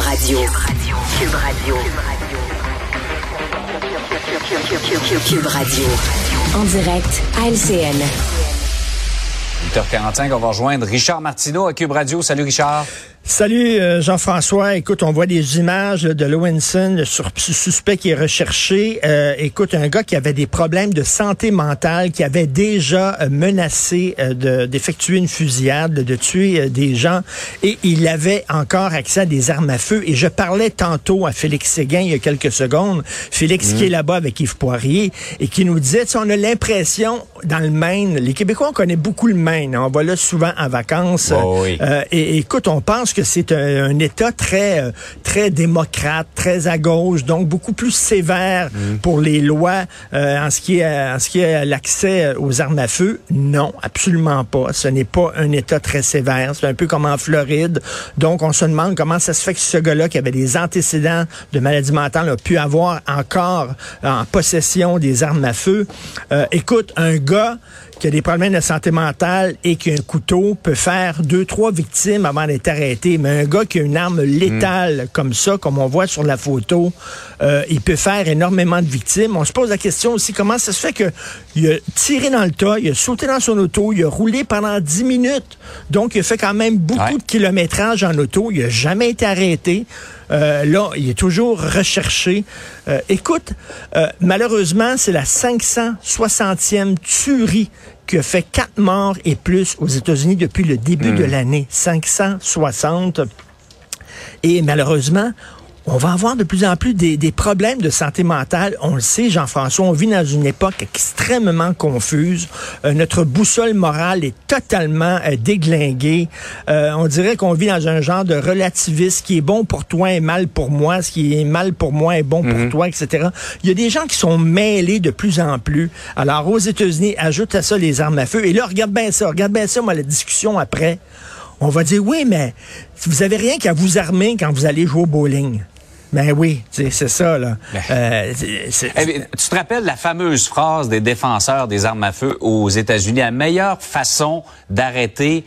Radio. Cube Radio. Cube Radio. En direct à LCN. 8h45, on va rejoindre Richard Martineau à Cube Radio. Salut Richard. Salut euh, Jean-François. Écoute, on voit des images de Lewinson, le suspect qui est recherché. Euh, écoute, un gars qui avait des problèmes de santé mentale, qui avait déjà euh, menacé d'effectuer une fusillade, de tuer des gens, et il avait encore accès à des armes à feu. Et je parlais tantôt à Félix Séguin il y a quelques secondes, Félix qui est là-bas avec Yves Poirier, et qui nous disait, on a l'impression dans le Maine, les Québécois on connaît beaucoup le Maine, on va là souvent en vacances. Oh oui. et écoute, on pense que que c'est un, État très, euh, très démocrate, très à gauche, donc beaucoup plus sévère mm. pour les lois euh, en ce qui est, en ce qui est l'accès aux armes à feu. Non, absolument pas. Ce n'est pas un État très sévère. C'est un peu comme en Floride. Donc, on se demande comment ça se fait que ce gars-là, qui avait des antécédents de maladie mentale, a pu avoir encore en possession des armes à feu. Euh, écoute, un gars qui a des problèmes de santé mentale et qui a un couteau peut faire deux, trois victimes avant d'être arrêté. Mais un gars qui a une arme létale hmm. comme ça, comme on voit sur la photo, euh, il peut faire énormément de victimes. On se pose la question aussi, comment ça se fait qu'il a tiré dans le tas, il a sauté dans son auto, il a roulé pendant dix minutes. Donc, il a fait quand même beaucoup de kilométrage en auto. Il n'a jamais été arrêté. Euh, là, il est toujours recherché. Euh, écoute, euh, malheureusement, c'est la 560e tuerie qui a fait quatre morts et plus aux États-Unis depuis le début de hmm. l'année. 560. Et malheureusement, on va avoir de plus en plus des, problèmes de santé mentale. On le sait, Jean-François, on vit dans une époque extrêmement confuse. Euh, notre boussole morale est totalement euh, déglinguée. Euh, on dirait qu'on vit dans un genre de relativisme. Ce qui est bon pour toi est mal pour moi. Ce qui est mal pour moi est bon pour mhm. toi, etc. Il y a des gens qui sont mêlés de plus en plus. Alors, aux États-Unis, ajoute à ça les armes à feu. Et là, regarde bien ça. Regarde bien ça, moi, la discussion après. On va dire, oui, mais vous avez rien qu'à vous armer quand vous allez jouer au bowling. Ben oui, c'est ça, là. Ben. Euh, eh tu te rappelles la fameuse phrase des défenseurs des armes à feu aux États-Unis? La meilleure façon d'arrêter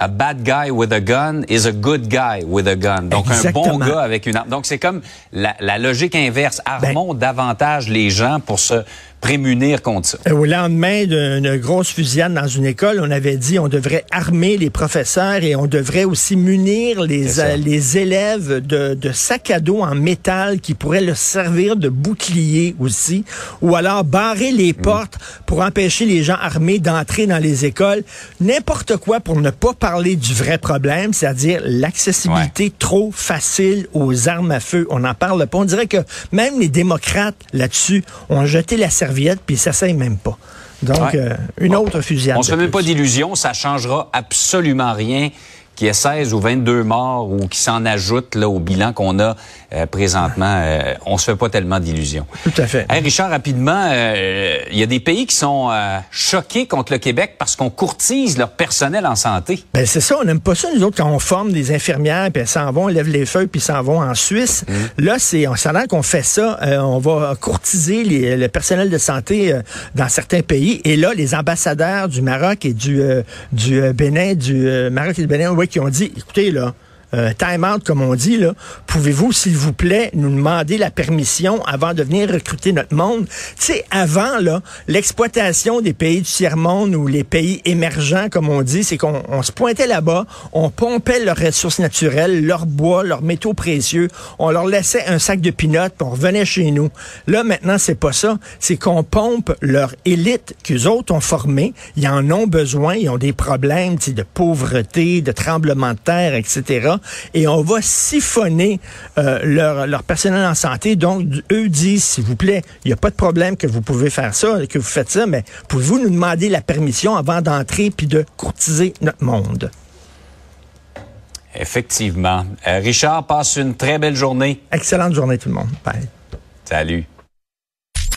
a bad guy with a gun is a good guy with a gun. Donc, un bon gars avec une arme. Donc, c'est comme la, logique inverse. Armons ben davantage les gens pour se prémunir contre ça. Euh, au lendemain d'une grosse fusillade dans une école, on avait dit on devrait armer les professeurs et on devrait aussi munir les, euh, les élèves de, de sacs à dos en métal qui pourraient leur servir de bouclier aussi, ou alors barrer les mm. portes pour empêcher les gens armés d'entrer dans les écoles. N'importe quoi pour ne pas parler du vrai problème, c'est-à-dire l'accessibilité trop facile aux armes à feu. On n'en parle pas. On dirait que même les démocrates là-dessus ont jeté la serviette puis ça s'aime même pas. Donc, euh, une autre fusillade. On se fait même pas d'illusion, ça changera absolument rien qu'il y ait 16 ou 22 morts ou qui s'en ajoutent là, au bilan qu'on a euh, présentement, euh, on se fait pas tellement d'illusions. Tout à fait. Richard, rapidement, euh, il y a des pays qui sont choqués contre le Québec parce qu'on courtise leur personnel en santé. Ben c'est ça, on n'aime pas ça nous autres quand on forme des infirmières puis elles s'en vont, lèvent les feuilles puis s'en vont en Suisse. Mmh. Là, c'est on s'en qu'on fait ça, on va courtiser les, le personnel de santé dans certains pays et là les ambassadeurs du Maroc et du du Bénin, du Maroc et du Bénin, oui, qui ont dit écoutez là, euh, time out, comme on dit, là, pouvez-vous, s'il vous plaît, nous demander la permission avant de venir recruter notre monde? Tu sais, avant, là, l'exploitation des pays du tiers-monde ou les pays émergents, comme on dit, c'est qu'on se pointait là-bas, on pompait leurs ressources naturelles, leurs bois, leurs métaux précieux, on leur laissait un sac de pinottes, puis on revenait chez nous. Là, maintenant, c'est pas ça. C'est qu'on pompe leur élite qu'eux autres ont formée. Ils en ont besoin, ils ont des problèmes de pauvreté, de tremblement de terre, etc et on va siphonner euh, leur, leur personnel en santé. Donc, eux disent, s'il vous plaît, il n'y a pas de problème que vous pouvez faire ça, que vous faites ça, mais pouvez-vous nous demander la permission avant d'entrer puis de courtiser notre monde? Effectivement. Euh, Richard, passe une très belle journée. Excellente journée tout le monde. Bye. Salut.